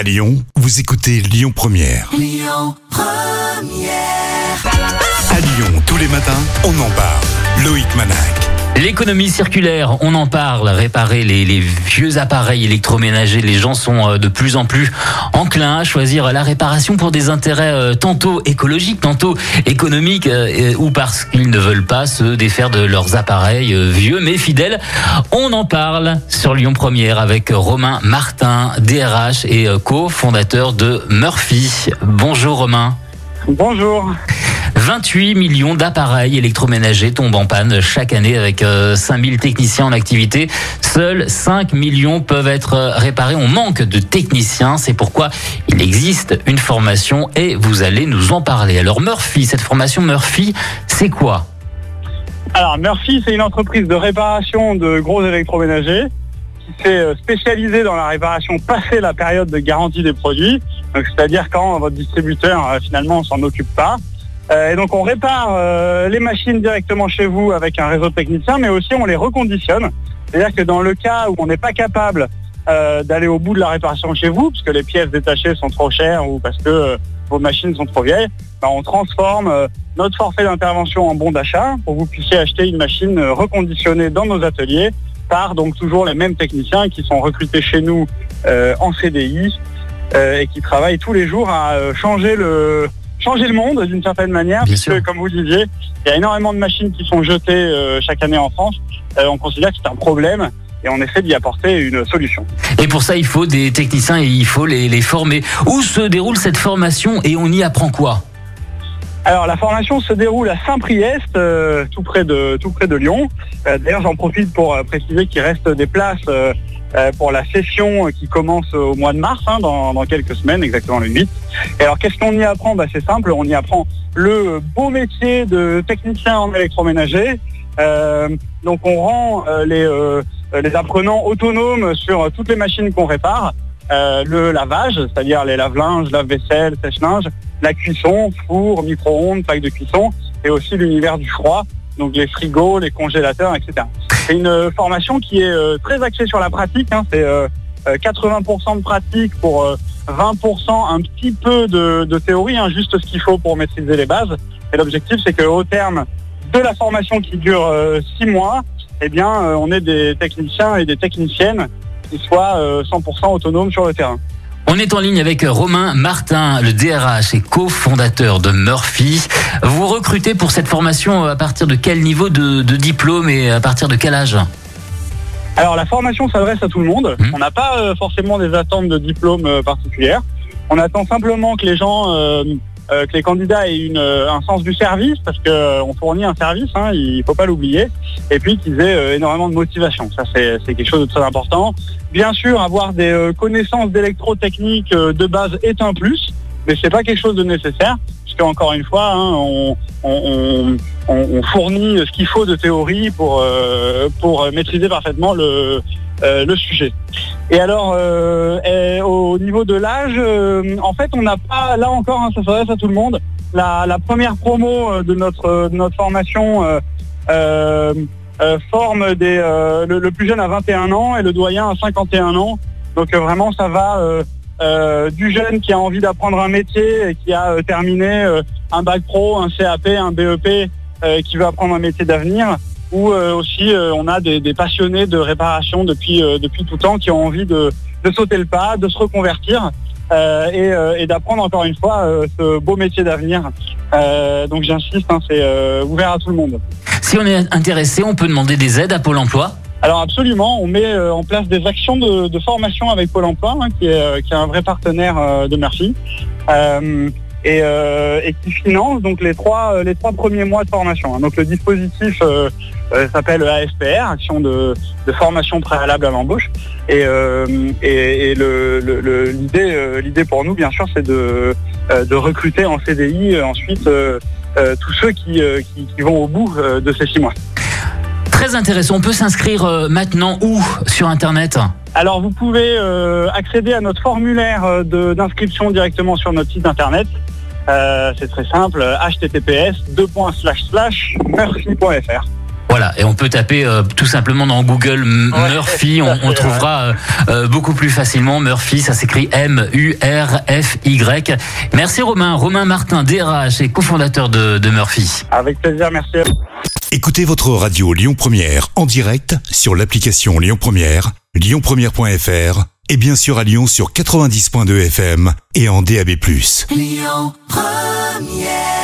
À Lyon, vous écoutez Lyon Première. À Lyon, tous les matins, on en parle. Loïc Manac. L'économie circulaire, on en parle, réparer les, vieux appareils électroménagers, les gens sont euh, de plus en plus enclins à choisir la réparation pour des intérêts euh, tantôt écologiques, tantôt économiques, euh, ou parce qu'ils ne veulent pas se défaire de leurs appareils vieux mais fidèles. On en parle sur Lyon Première avec Romain Martin, DRH et co-fondateur de Murphy. Bonjour Romain. Bonjour. 28 millions d'appareils électroménagers tombent en panne chaque année avec euh, 5000 techniciens en activité. Seuls 5 millions peuvent être euh, réparés. On manque de techniciens. C'est pourquoi il existe une formation et vous allez nous en parler. Alors Murphy, cette formation Murphy, c'est quoi? Alors Murphy, c'est une entreprise de réparation de gros électroménagers qui s'est euh, spécialisée dans la réparation passé la période de garantie des produits. C'est-à-dire quand votre distributeur euh, finalement s'en occupe pas. Euh, et donc on répare euh, les machines directement chez vous avec un réseau de techniciens, mais aussi on les reconditionne. C'est-à-dire que dans le cas où on n'est pas capable euh, d'aller au bout de la réparation chez vous, parce que les pièces détachées sont trop chères ou parce que vos machines sont trop vieilles, ben, on transforme notre forfait d'intervention en bon d'achat pour que vous puissiez acheter une machine reconditionnée dans nos ateliers par donc toujours les mêmes techniciens qui sont recrutés chez nous en CDI et qui travaillent tous les jours à changer le changer le monde d'une certaine manière, Bien puisque sûr. comme vous disiez, il y a énormément de machines qui sont jetées euh, chaque année en France. Euh, on considère que c'est un problème et on essaie d'y apporter une solution. Et pour ça, il faut des techniciens et il faut les, les former. Où se déroule cette formation et on y apprend quoi? Alors la formation se déroule à Saint-Priest, euh, tout près de tout près de Lyon. D'ailleurs, j'en profite pour préciser qu'il reste des places pour la session qui commence au mois de mars, hein, dans, quelques semaines, exactement le 8. Et alors, qu'est-ce qu'on y apprend? Bah, C'est simple, on y apprend le beau métier de technicien en électroménager. Euh, donc, on rend euh, les, euh, apprenants autonomes sur toutes les machines qu'on répare. Euh, le lavage, c'est-à-dire les lave-linges, lave-vaisselle, sèche-linge, la cuisson, four, micro-ondes, plaque de cuisson, et aussi l'univers du froid, donc les frigos, les congélateurs, etc. C'est une euh, formation qui est euh, très axée sur la pratique, hein, c'est euh, euh, 80% de pratique pour euh, 20% un petit peu de, théorie, hein, juste ce qu'il faut pour maîtriser les bases. Et l'objectif, c'est qu'au terme de la formation qui dure euh, six mois, eh bien, on ait des techniciens et des techniciennes qui soient euh, 100% autonomes sur le terrain. On est en ligne avec Romain Martin, le DRH et cofondateur de Murphy. Vous recrutez pour cette formation à partir de quel niveau de, de diplôme et à partir de quel âge? Alors la formation s'adresse à tout le monde. Mhm. On n'a pas euh, forcément des attentes de diplôme euh, particulières. On attend simplement que les gens, euh, que les candidats aient euh, un sens du service, parce que euh, fournit un service, hein, il faut pas l'oublier, et puis qu'ils aient énormément de motivation. Ça c'est quelque chose de très important. Bien sûr, avoir des connaissances d'électrotechnique de base est un plus, mais c'est pas quelque chose de nécessaire, puisque encore une fois, hein, on, on- fournit ce qu'il faut de théorie pour, pour maîtriser parfaitement le, euh, le sujet. Et alors, euh, au niveau de l'âge, euh, en fait, on n'a pas, là encore, hein, ça s'adresse à tout le monde. La, première promo de notre, formation forme des, le, plus jeune à 21 ans et le doyen à 51 ans. Donc vraiment, ça va du jeune qui a envie d'apprendre un métier et qui a terminé un bac pro, un CAP, un BEP, qui veut apprendre un métier d'avenir, ou euh, aussi euh, on a des, des passionnés de réparation depuis euh, depuis tout temps qui ont envie de, de sauter le pas, de se reconvertir euh, et, euh, et d'apprendre encore une fois euh, ce beau métier d'avenir. Donc j'insiste, hein, c'est ouvert à tout le monde. Si on est intéressé, on peut demander des aides à Pôle Emploi? Alors absolument, on met en place des actions de, de formation avec Pôle Emploi, hein, qui, est, qui est un vrai partenaire de Murphy, et, euh, et qui finance donc les trois euh, premiers mois de formation. hein. Donc le dispositif euh, s'appelle AFPR, Action de, formation préalable à l'embauche, et, l'idée pour nous bien sûr c'est de recruter en CDI ensuite tous ceux qui, vont au bout de ces six mois. Très intéressant. On peut s'inscrire euh, maintenant où sur Internet Alors vous pouvez euh, accéder à notre formulaire euh, d'inscription directement sur notre site internet. C'est très simple, https murphy.fr. Voilà, et on peut taper euh, tout simplement dans Google Ouais, Murphy, on, on trouvera euh, euh, beaucoup plus facilement Murphy, ça s'écrit M-U-R-F-Y. Merci Romain, Romain Martin, DRH et cofondateur de, de Murphy. Avec plaisir, merci. Écoutez votre radio Lyon Première en direct sur l'application Lyon Première, lyonpremière.fr et bien sûr à Lyon sur 90.2 FM et en DAB+. Lyon Première